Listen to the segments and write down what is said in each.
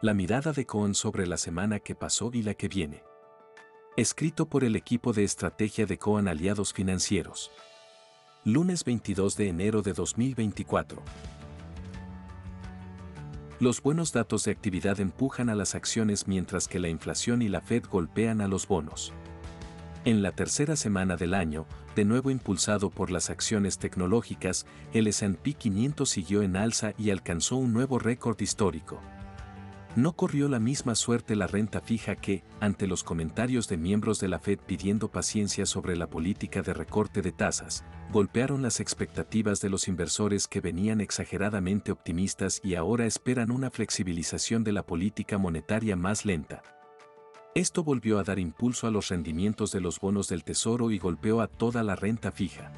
La mirada de Cohen sobre la semana que pasó y la que viene. Escrito por el equipo de estrategia de Cohen Aliados Financieros. Lunes 22 de enero de 2024. Los buenos datos de actividad empujan a las acciones mientras que la inflación y la Fed golpean a los bonos. En la tercera semana del año, de nuevo impulsado por las acciones tecnológicas, el S&P 500 siguió en alza y alcanzó un nuevo récord histórico. No corrió la misma suerte la renta fija que, ante los comentarios de miembros de la Fed pidiendo paciencia sobre la política de recorte de tasas, golpearon las expectativas de los inversores que venían exageradamente optimistas y ahora esperan una flexibilización de la política monetaria más lenta. Esto volvió a dar impulso a los rendimientos de los bonos del Tesoro y golpeó a toda la renta fija.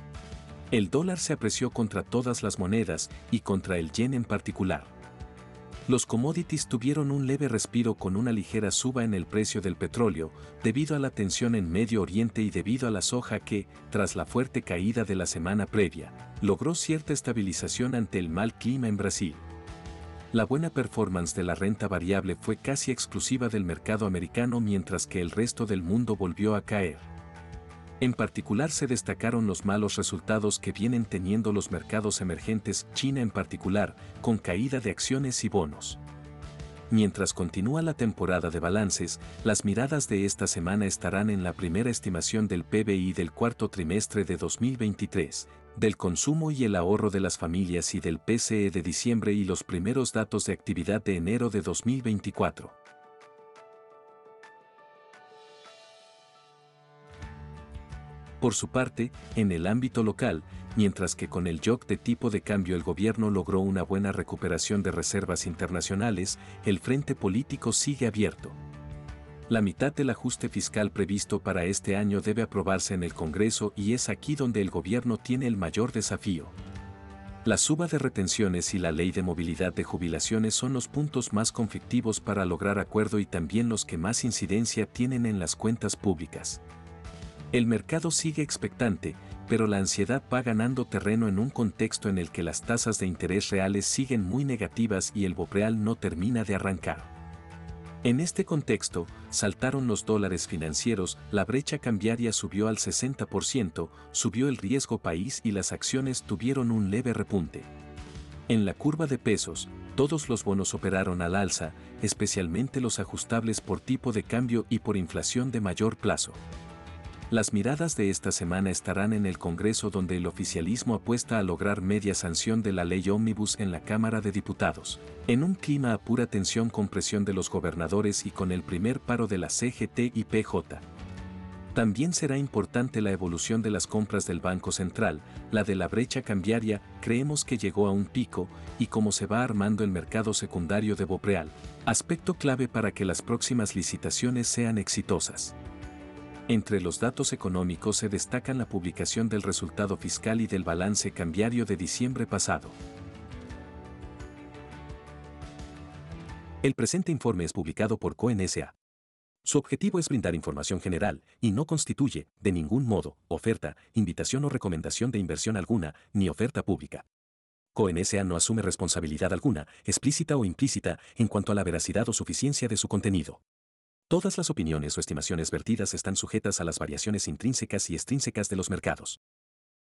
El dólar se apreció contra todas las monedas y contra el yen en particular los commodities tuvieron un leve respiro con una ligera suba en el precio del petróleo, debido a la tensión en Medio Oriente y debido a la soja que, tras la fuerte caída de la semana previa, logró cierta estabilización ante el mal clima en Brasil. La buena performance de la renta variable fue casi exclusiva del mercado americano mientras que el resto del mundo volvió a caer. En particular se destacaron los malos resultados que vienen teniendo los mercados emergentes, China en particular, con caída de acciones y bonos. Mientras continúa la temporada de balances, las miradas de esta semana estarán en la primera estimación del PBI del cuarto trimestre de 2023, del consumo y el ahorro de las familias y del PCE de diciembre y los primeros datos de actividad de enero de 2024. Por su parte, en el ámbito local, mientras que con el shock de tipo de cambio el gobierno logró una buena recuperación de reservas internacionales, el frente político sigue abierto. La mitad del ajuste fiscal previsto para este año debe aprobarse en el Congreso y es aquí donde el gobierno tiene el mayor desafío. La suba de retenciones y la ley de movilidad de jubilaciones son los puntos más conflictivos para lograr acuerdo y también los que más incidencia tienen en las cuentas públicas. El mercado sigue expectante, pero la ansiedad va ganando terreno en un contexto en el que las tasas de interés reales siguen muy negativas y el BOPREAL no termina de arrancar. En este contexto, saltaron los dólares financieros, la brecha cambiaria subió al 60%, subió el riesgo país y las acciones tuvieron un leve repunte. En la curva de pesos, todos los bonos operaron al alza, especialmente los ajustables por tipo de cambio y por inflación de mayor plazo. Las miradas de esta semana estarán en el Congreso donde el oficialismo apuesta a lograr media sanción de la ley ómnibus en la Cámara de Diputados, en un clima a pura tensión con presión de los gobernadores y con el primer paro de la CGT y PJ. También será importante la evolución de las compras del Banco Central, la de la brecha cambiaria, creemos que llegó a un pico, y cómo se va armando el mercado secundario de Bopreal, aspecto clave para que las próximas licitaciones sean exitosas. Entre los datos económicos se destacan la publicación del resultado fiscal y del balance cambiario de diciembre pasado. El presente informe es publicado por CONSA. Su objetivo es brindar información general y no constituye, de ningún modo, oferta, invitación o recomendación de inversión alguna, ni oferta pública. CONSA no asume responsabilidad alguna, explícita o implícita, en cuanto a la veracidad o suficiencia de su contenido. Todas las opiniones o estimaciones vertidas están sujetas a las variaciones intrínsecas y extrínsecas de los mercados.